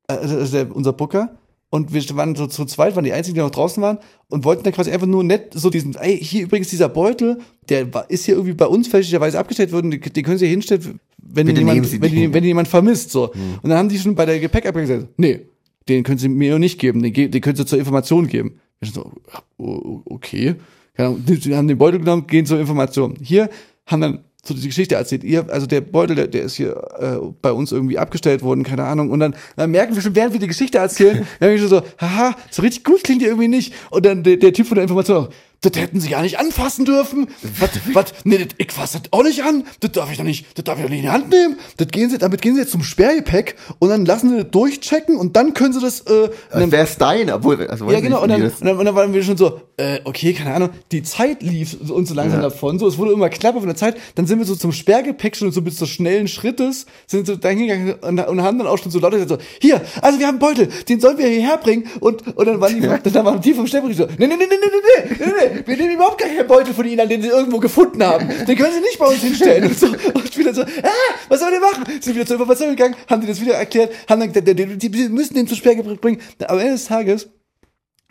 Speaker 3: äh, also der, unser Booker, und wir waren so zu zweit, waren die einzigen, die noch draußen waren, und wollten dann quasi einfach nur nett so diesen, ey, hier übrigens dieser Beutel, der ist hier irgendwie bei uns fälschlicherweise abgestellt worden, den, den können Sie hier hinstellen, wenn jemand, wenn, wenn jemand vermisst, so. Und dann haben die schon bei der Gepäckabgabe gesagt, nee, den können Sie mir nicht geben, den, den können Sie zur Information geben. Ich so, o- okay. Die haben den Beutel genommen, gehen zur Information. Hier haben dann so diese Geschichte erzählt. Ihr, also der Beutel, der, der ist hier äh, bei uns irgendwie abgestellt worden, keine Ahnung. Und dann, dann merken wir schon, während wir die Geschichte erzählen, merken wir schon so, haha, so richtig gut klingt die irgendwie nicht. Und dann der, der Typ von der Information auch, das hätten sie gar nicht anfassen dürfen. Was, was, nee, das, ich fasse das auch nicht an. Das darf ich doch nicht, das darf ich doch nicht in die Hand nehmen. Das gehen sie, damit gehen sie jetzt zum Sperrgepäck und dann lassen sie das durchchecken und dann können sie das, äh, und dann,
Speaker 4: Wer ist dein? Obwohl, also weiß
Speaker 3: ja, genau.
Speaker 4: nicht,
Speaker 3: Und dann,
Speaker 4: wie
Speaker 3: und,
Speaker 4: das-
Speaker 3: dann, und dann waren wir schon so, äh, okay, keine Ahnung. Die Zeit lief uns so langsam
Speaker 4: Ja.
Speaker 3: davon. So, es wurde immer knapper von der Zeit. Dann sind wir so zum Sperrgepäck schon so bis zu schnellen Schrittes, sind so dahin gegangen und, und haben dann auch schon so laut gesagt, so, hier, also wir haben einen Beutel, den sollen wir hierher bringen. Und, und dann waren die, dann waren die vom Sperrgepäck so, nee, nee, nee, nee, nee, nee, nee, nee, nee, wir nehmen überhaupt gar keinen Beutel von ihnen an, den sie irgendwo gefunden haben. Den können sie nicht bei uns hinstellen. Und, so, und wieder so, ah, was sollen wir machen? Sind wieder zur Information gegangen, haben die das wieder erklärt, haben dann gesagt, die, die, die müssen den zum Sperrgepäck bringen. Aber am Ende des Tages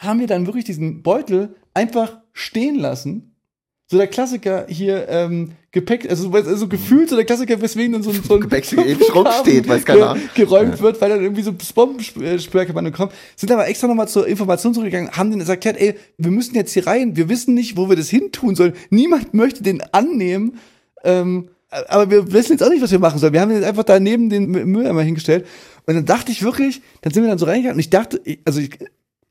Speaker 3: haben wir dann wirklich diesen Beutel einfach stehen lassen. So der Klassiker hier, ähm, Gepäck, also, also gefühlt so der Klassiker, weswegen dann so ein, so ein
Speaker 4: Gepäck ewig rumsteht, weiß keiner.
Speaker 3: ge geräumt wird, weil dann irgendwie so Bombensperrkampagne kommt. Sind aber extra nochmal zur Information zurückgegangen, haben denen erklärt, ey, wir müssen jetzt hier rein, wir wissen nicht, wo wir das hin tun sollen. Niemand möchte den annehmen. Ähm, aber wir wissen jetzt auch nicht, was wir machen sollen. Wir haben jetzt einfach da neben den Mü- Mülleimer hingestellt. Und dann dachte ich wirklich, dann sind wir dann so reingegangen und ich dachte, also ich,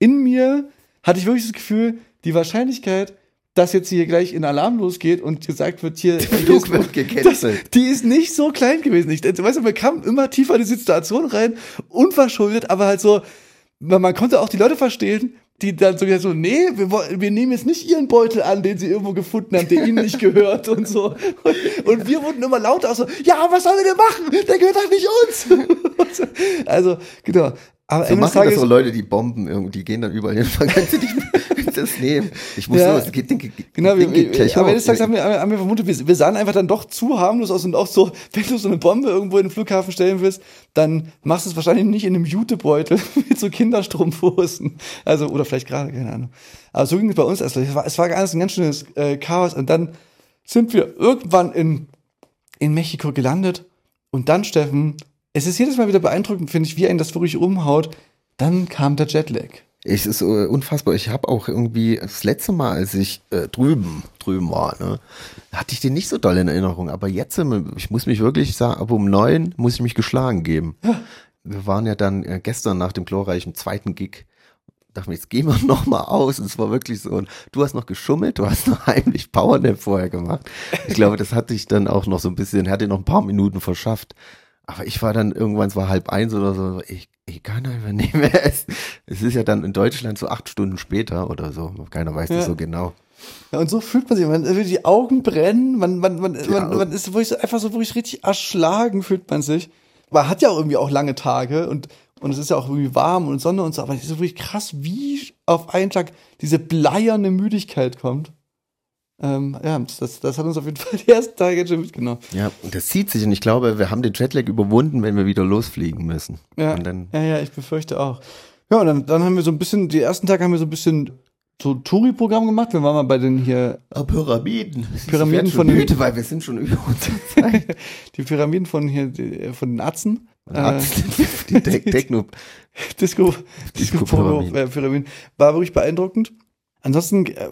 Speaker 3: in mir hatte ich wirklich das Gefühl, die Wahrscheinlichkeit, dass jetzt hier gleich in Alarm losgeht und gesagt wird, hier, hier
Speaker 4: Flug
Speaker 3: ist-
Speaker 4: wird gecancelt.
Speaker 3: das, die ist nicht so klein gewesen. Ich, weißt du, man kam immer tiefer in die Situation rein, unverschuldet, aber halt so, man, man konnte auch die Leute verstehen, die dann so gesagt so, nee, wir, wir nehmen jetzt nicht ihren Beutel an, den sie irgendwo gefunden haben, der ihnen nicht gehört und so. Und, und wir wurden immer lauter so, ja, was sollen wir denn machen? Der gehört doch nicht uns. also, genau. Aber
Speaker 4: So machen das so Leute, die Bomben, irgendwie, die gehen dann überall hin. Man kann sie nicht das nehmen. Ich muss
Speaker 3: Ja.
Speaker 4: los, das geht, den,
Speaker 3: Genau, wir,
Speaker 4: den geht
Speaker 3: wir,
Speaker 4: gleich
Speaker 3: aber eines Tages haben wir, haben wir vermutet, wir, wir sahen einfach dann doch zu harmlos aus und auch so, wenn du so eine Bombe irgendwo in den Flughafen stellen willst, dann machst du es wahrscheinlich nicht in einem Jutebeutel mit so Kinderstrumpfhosen. Also, oder vielleicht gerade, keine Ahnung. Aber so ging es bei uns erst. Es war, es war alles ein ganz schönes äh, Chaos und dann sind wir irgendwann in, in Mexiko gelandet und dann, Steffen, es ist jedes Mal wieder beeindruckend, finde ich, wie einen das wirklich umhaut. Dann kam der Jetlag.
Speaker 4: Es ist äh, unfassbar. Ich habe auch irgendwie das letzte Mal, als ich äh, drüben drüben war, ne, hatte ich den nicht so doll in Erinnerung. Aber jetzt, ich muss mich wirklich sagen, ab um neun muss ich mich geschlagen geben. Wir waren ja dann äh, gestern nach dem glorreichen zweiten Gig dachte mir, jetzt gehen wir noch mal aus. Und es war wirklich so. Und du hast noch geschummelt, du hast noch heimlich Powernap vorher gemacht. Ich glaube, das hat dich dann auch noch so ein bisschen, hat dir noch ein paar Minuten verschafft. Aber ich war dann irgendwann, es war halb eins oder so, ich, ich kann einfach nicht mehr essen. Es ist ja dann in Deutschland so acht Stunden später oder so. Keiner weiß
Speaker 3: Ja.
Speaker 4: das so genau.
Speaker 3: Ja, und so fühlt man sich, man, die Augen brennen, man, man, man, man,
Speaker 4: Augen.
Speaker 3: man ist wirklich so, einfach so wirklich richtig erschlagen fühlt man sich. Man hat ja auch irgendwie auch lange Tage und, und es ist ja auch irgendwie warm und Sonne und so, aber es ist so wirklich krass, wie auf einen Tag diese bleierne Müdigkeit kommt. Ähm, ja, das, das hat uns auf jeden Fall die ersten Tage jetzt schon mitgenommen.
Speaker 4: Ja, und das zieht sich und ich glaube, wir haben den Jetlag überwunden, wenn wir wieder losfliegen müssen.
Speaker 3: Ja, ja, ja, ich befürchte auch. Ja, und dann, dann haben wir so ein bisschen, die ersten Tage haben wir so ein bisschen so Touri-Programm gemacht. Wir waren mal bei den hier,
Speaker 4: Ah, Pyramiden.
Speaker 3: Pyramiden von den-
Speaker 4: müde, weil wir sind schon über unsere Zeit.
Speaker 3: die Pyramiden von hier, die, von den Atzen. Äh,
Speaker 4: die Techno.
Speaker 3: Disco, Disco. Pyramiden. Pyramiden. War wirklich beeindruckend. Ansonsten äh,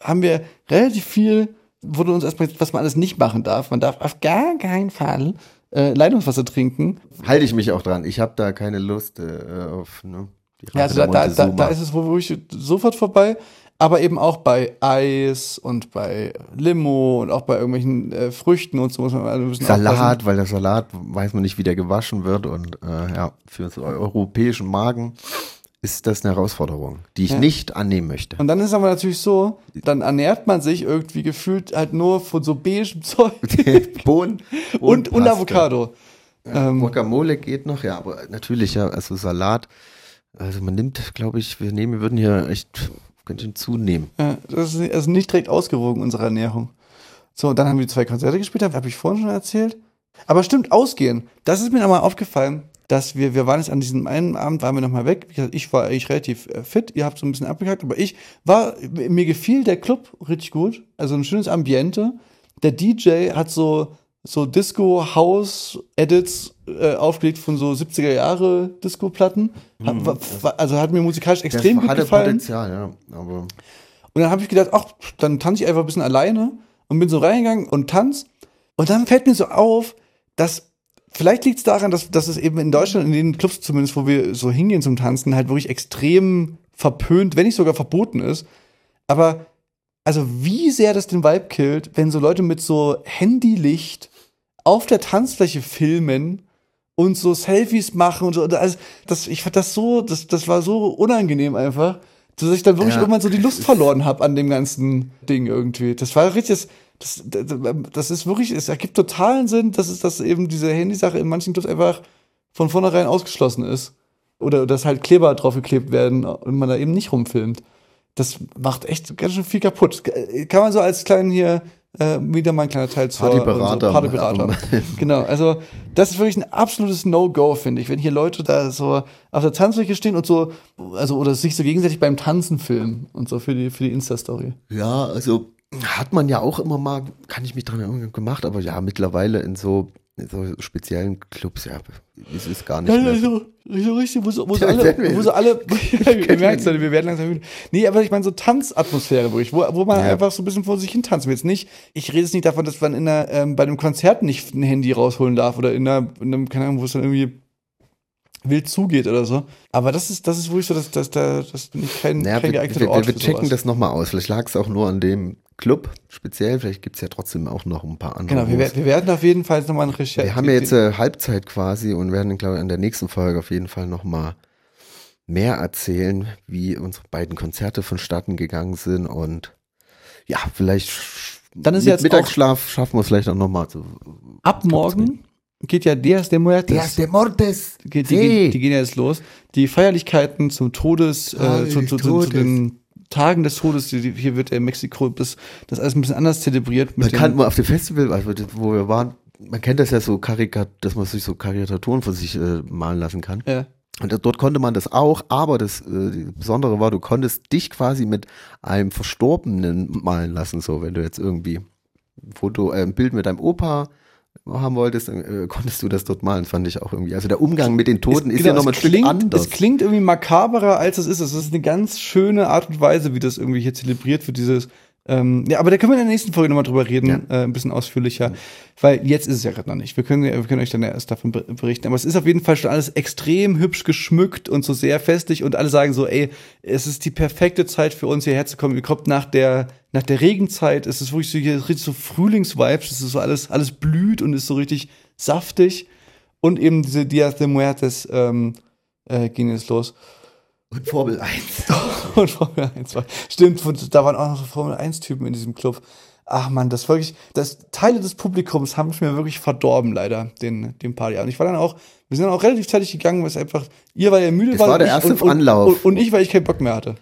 Speaker 3: haben wir relativ viel, wurde uns erstmal, was man alles nicht machen darf. Man darf auf gar keinen Fall äh, Leitungswasser trinken.
Speaker 4: Halte ich mich auch dran. Ich habe da keine Lust äh, auf ne,
Speaker 3: Ja, also da, da, da, da ist es wohl wirklich sofort vorbei. Aber eben auch bei Eis und bei Limo und auch bei irgendwelchen äh, Früchten und so muss man ein bisschen aufpassen.
Speaker 4: Salat, weil der Salat weiß man nicht, wie der gewaschen wird und äh, ja, für so europäischen Magen ist das eine Herausforderung, die ich
Speaker 3: Ja.
Speaker 4: nicht annehmen möchte.
Speaker 3: Und dann ist aber natürlich so, dann ernährt man sich irgendwie gefühlt halt nur von so beigem Zeug
Speaker 4: Bohnen
Speaker 3: und, und. Avocado. Ähm,
Speaker 4: Guacamole geht noch, ja, aber natürlich, ja, also Salat, also man nimmt, glaube ich, wir nehmen, wir würden hier echt ganz schön zunehmen.
Speaker 3: Ja, das ist also nicht direkt ausgewogen, unsere Ernährung. So, dann haben wir zwei Konzerte gespielt, habe ich vorhin schon erzählt. Aber stimmt, ausgehen. Das ist mir nochmal aufgefallen, dass wir, wir waren jetzt an diesem einen Abend, waren wir nochmal weg. Ich war eigentlich relativ äh, fit, ihr habt so ein bisschen abgekackt, aber ich war, mir gefiel der Club richtig gut. Also ein schönes Ambiente. Der DJ hat so, so Disco-House-Edits äh, aufgelegt von so 70er Jahre Disco-Platten. Wa- Also hat mir musikalisch extrem gut gefallen.
Speaker 4: Potenzial, ja, aber
Speaker 3: Und dann habe ich gedacht, ach, dann tanze ich einfach ein bisschen alleine und bin so reingegangen und tanz. Und dann fällt mir so auf, dass vielleicht liegt es daran, dass, dass es eben in Deutschland, in den Clubs zumindest, wo wir so hingehen zum Tanzen, halt wirklich extrem verpönt, wenn nicht sogar verboten ist. Aber also wie sehr das den Vibe killt, wenn so Leute mit so Handylicht auf der Tanzfläche filmen und so Selfies machen und so. Also das, ich fand das so, das, das war so unangenehm einfach, dass ich dann wirklich
Speaker 4: Ja.
Speaker 3: irgendwann so die Lust verloren habe an dem ganzen Ding irgendwie. Das war richtig, das, das, das ist wirklich, es ergibt totalen Sinn, dass es, dass eben diese Handysache in manchen Clubs einfach von vornherein ausgeschlossen ist. Oder dass halt Kleber draufgeklebt werden und man da eben nicht rumfilmt. Das macht echt ganz schön viel kaputt. Kann man so als kleinen hier äh, wieder mal ein kleiner Teil zur
Speaker 4: Partyberater.
Speaker 3: So, Partyberater. genau, also das ist wirklich ein absolutes No-Go, finde ich, wenn hier Leute da so auf der Tanzfläche stehen und so, also oder sich so gegenseitig beim Tanzen filmen und so für die, für die Insta-Story.
Speaker 4: Ja, also hat man ja auch immer mal, kann ich mich dran erinnern, gemacht, aber ja, mittlerweile in so, in so speziellen Clubs, ja, es ist gar nicht
Speaker 3: Ja,
Speaker 4: mehr.
Speaker 3: so, so richtig, wo so, wo so
Speaker 4: Ja,
Speaker 3: alle,
Speaker 4: wir-
Speaker 3: wo so alle, ihr merkt es, wir werden langsam müde. Nee, aber ich meine so Tanzatmosphäre wirklich, wo, wo man
Speaker 4: Ja.
Speaker 3: einfach so ein bisschen vor sich hin tanzen will. Jetzt nicht, ich rede jetzt nicht davon, dass man in einer, ähm, bei einem Konzert nicht ein Handy rausholen darf oder in, einer, in einem, keine Ahnung, wo es dann irgendwie wild zugeht oder so. Aber das ist, das ist wirklich so, dass, dass da, das nicht kein,
Speaker 4: Naja,
Speaker 3: kein
Speaker 4: wir,
Speaker 3: geeigneter
Speaker 4: wir,
Speaker 3: Ort
Speaker 4: wir
Speaker 3: für
Speaker 4: checken
Speaker 3: sowas.
Speaker 4: das nochmal aus. Vielleicht lag es auch nur an dem Club speziell, vielleicht gibt es ja trotzdem auch noch ein paar andere.
Speaker 3: Genau, wir, wir werden auf jeden Fall nochmal eine Recherche.
Speaker 4: wir haben ja jetzt äh, Halbzeit quasi und werden, glaube ich, in der nächsten Folge auf jeden Fall nochmal mehr erzählen, wie unsere beiden Konzerte vonstatten gegangen sind und ja, vielleicht
Speaker 3: Dann ist
Speaker 4: mit
Speaker 3: jetzt
Speaker 4: Mittagsschlaf schaffen wir es vielleicht auch nochmal zu.
Speaker 3: Ab morgen geht ja Dias de Muertes.
Speaker 4: de Mortes.
Speaker 3: Geht, die,
Speaker 4: Sí.
Speaker 3: die gehen ja jetzt los. Die Feierlichkeiten zum Todes, äh, zu, zu, zu, zu
Speaker 4: Todes.
Speaker 3: den Tagen des Todes, hier wird in Mexiko das, das alles ein bisschen anders zelebriert.
Speaker 4: Man kann mal auf dem Festival, also wo wir waren, man kennt das ja so, Karikat, dass man sich so Karikaturen von sich äh, malen lassen kann.
Speaker 3: ja.
Speaker 4: Und dort konnte man das auch, aber das äh, Besondere war, du konntest dich quasi mit einem Verstorbenen malen lassen, so wenn du jetzt irgendwie ein Foto, äh, ein Bild mit deinem Opa haben wolltest, äh, konntest du das dort malen, fand ich auch irgendwie. Also der Umgang mit den Toten ist,
Speaker 3: genau,
Speaker 4: ja nochmal ein
Speaker 3: es klingt,
Speaker 4: anders.
Speaker 3: Es klingt irgendwie makaberer, als es ist. Es ist eine ganz schöne Art und Weise, wie das irgendwie hier zelebriert wird, dieses Ähm, ja, aber da können wir in der nächsten Folge nochmal drüber reden, äh, ein bisschen ausführlicher, weil jetzt ist es ja gerade noch nicht. Wir können, ja- wir können euch dann ja erst davon ber- berichten. Aber es ist auf jeden Fall schon alles extrem hübsch geschmückt und so sehr festlich und alle sagen so, ey, es ist die perfekte Zeit für uns hierher zu kommen. Ihr kommt nach der, nach der Regenzeit, es ist wirklich so, hier richtig so Frühlingsvibes, es ist so alles, alles blüht und ist so richtig saftig. Und eben diese Dias de Muertes ähm, äh, ging jetzt los.
Speaker 4: Und Formel 1.
Speaker 3: Und Formel 1 war. Stimmt, da waren auch noch Formel 1-Typen in diesem Club. Ach man, das wirklich, das Teile des Publikums haben es mir wirklich verdorben, leider, den, den Party. Und ich war dann auch, wir sind dann auch relativ zeitig gegangen, weil es einfach, ihr, weil ihr müde
Speaker 4: Das
Speaker 3: wart
Speaker 4: war der
Speaker 3: und ich-
Speaker 4: erste
Speaker 3: und,
Speaker 4: Anlauf.
Speaker 3: Und, und ich, weil ich keinen Bock mehr hatte.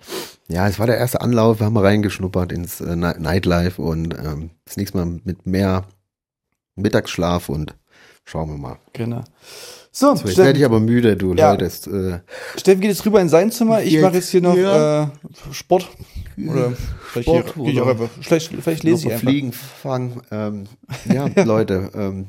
Speaker 4: Ja, es war der erste Anlauf, wir haben mal reingeschnuppert ins äh, Ni- Nightlife und ähm, das nächste Mal mit mehr Mittagsschlaf und schauen wir mal.
Speaker 3: Genau. So,
Speaker 4: So, jetzt werde ich aber müde, du
Speaker 3: Ja.
Speaker 4: Leute. Äh,
Speaker 3: Steffen geht jetzt rüber in sein Zimmer. Ich mache jetzt hier noch
Speaker 4: ja.
Speaker 3: äh, Sport. Oder vielleicht,
Speaker 4: Sport
Speaker 3: hier, gehe ich auch
Speaker 4: oder-
Speaker 3: einfach, vielleicht, vielleicht lese ich einfach.
Speaker 4: Fliegen fangen. Ähm, ja, Leute, ähm,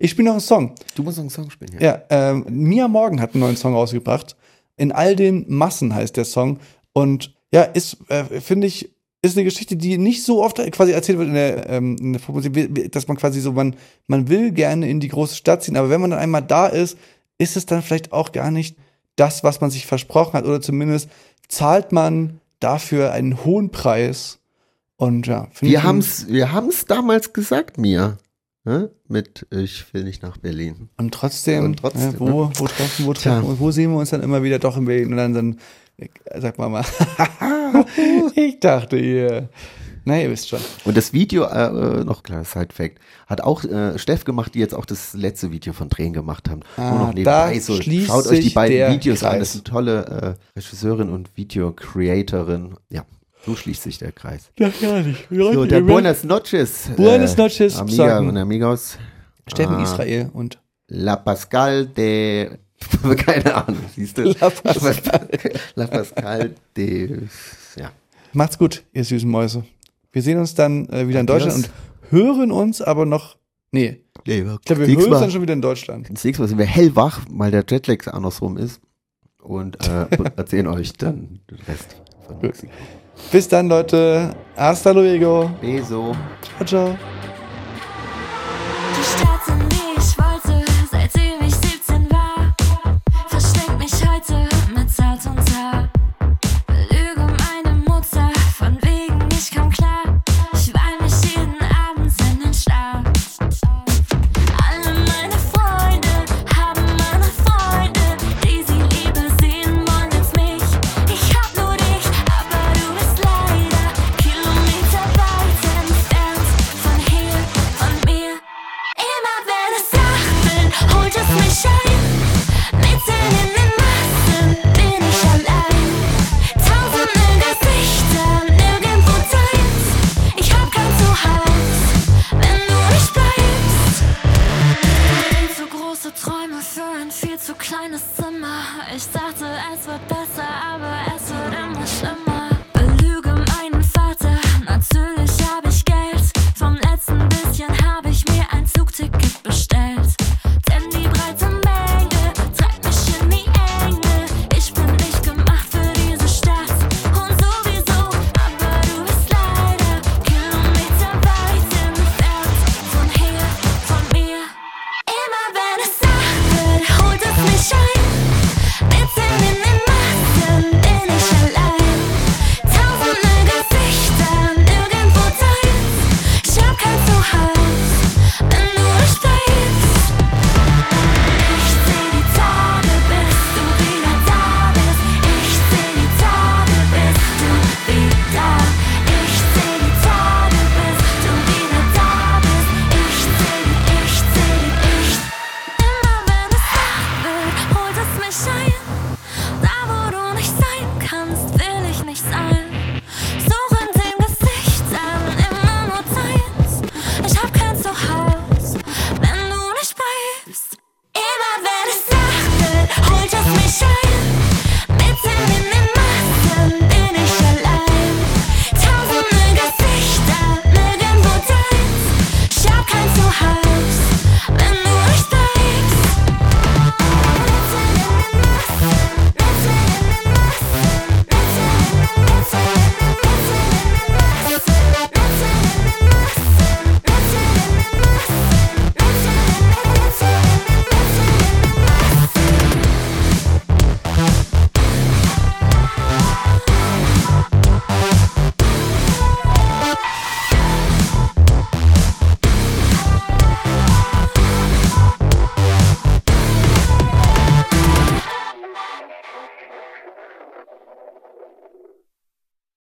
Speaker 3: Ich spiele noch einen Song.
Speaker 4: du musst noch einen Song spielen.
Speaker 3: Ja, ähm, Mia Morgan hat einen neuen Song rausgebracht. In all den Massen heißt der Song. Und ja, ist, äh, finde ich, ist eine Geschichte, die nicht so oft quasi erzählt wird in der, ähm, in der Popmusik, dass man quasi so, man, man will gerne in die große Stadt ziehen, aber wenn man dann einmal da ist, ist es dann vielleicht auch gar nicht das, was man sich versprochen hat, oder zumindest zahlt man dafür einen hohen Preis. Und ja,
Speaker 4: Wir
Speaker 3: ich-
Speaker 4: haben's, wir haben's damals gesagt, Mia. Ne? Mit Ich will nicht nach Berlin.
Speaker 3: Und trotzdem,
Speaker 4: Und trotzdem,
Speaker 3: ja, wo, wo treffen, wo
Speaker 4: Tja.
Speaker 3: treffen, und wo sehen wir uns dann immer wieder doch in Berlin? Und dann, dann äh, sag mal mal, ich dachte ihr. Na, ihr wisst schon.
Speaker 4: Und das Video, äh, äh, noch kleiner Side-Fact, hat auch äh, Steff gemacht, die jetzt auch das letzte Video von Drehen gemacht haben.
Speaker 3: Ah,
Speaker 4: Nur noch nebenbei
Speaker 3: da
Speaker 4: so. Schaut euch die beiden Videos an.
Speaker 3: Kreis.
Speaker 4: Das ist eine tolle äh, Regisseurin und Video-Creatorin. Ja, so schließt sich der Kreis.
Speaker 3: Ja, gar nicht.
Speaker 4: So, der Buenas Noches.
Speaker 3: Buenas noches,
Speaker 4: Amiga
Speaker 3: sagen.
Speaker 4: und Amigos.
Speaker 3: Steffen
Speaker 4: Ah,
Speaker 3: Israel und
Speaker 4: La Pascal de. Keine Ahnung, siehst du?
Speaker 3: La Pascal.
Speaker 4: La Pascal de. Ja.
Speaker 3: macht's gut, ihr süßen Mäuse. Wir sehen uns dann äh, wieder in Deutschland und hören uns aber noch. Nee,
Speaker 4: Ich
Speaker 3: ich glaube, wir hören uns dann schon wieder in Deutschland.
Speaker 4: Das nächste Mal sind wir hellwach, weil der Jetlag andersrum ist. Und äh, erzählen euch dann den Rest von. Mexiko.
Speaker 3: Bis dann, Leute. Hasta luego.
Speaker 4: Beso.
Speaker 3: Ciao, ciao.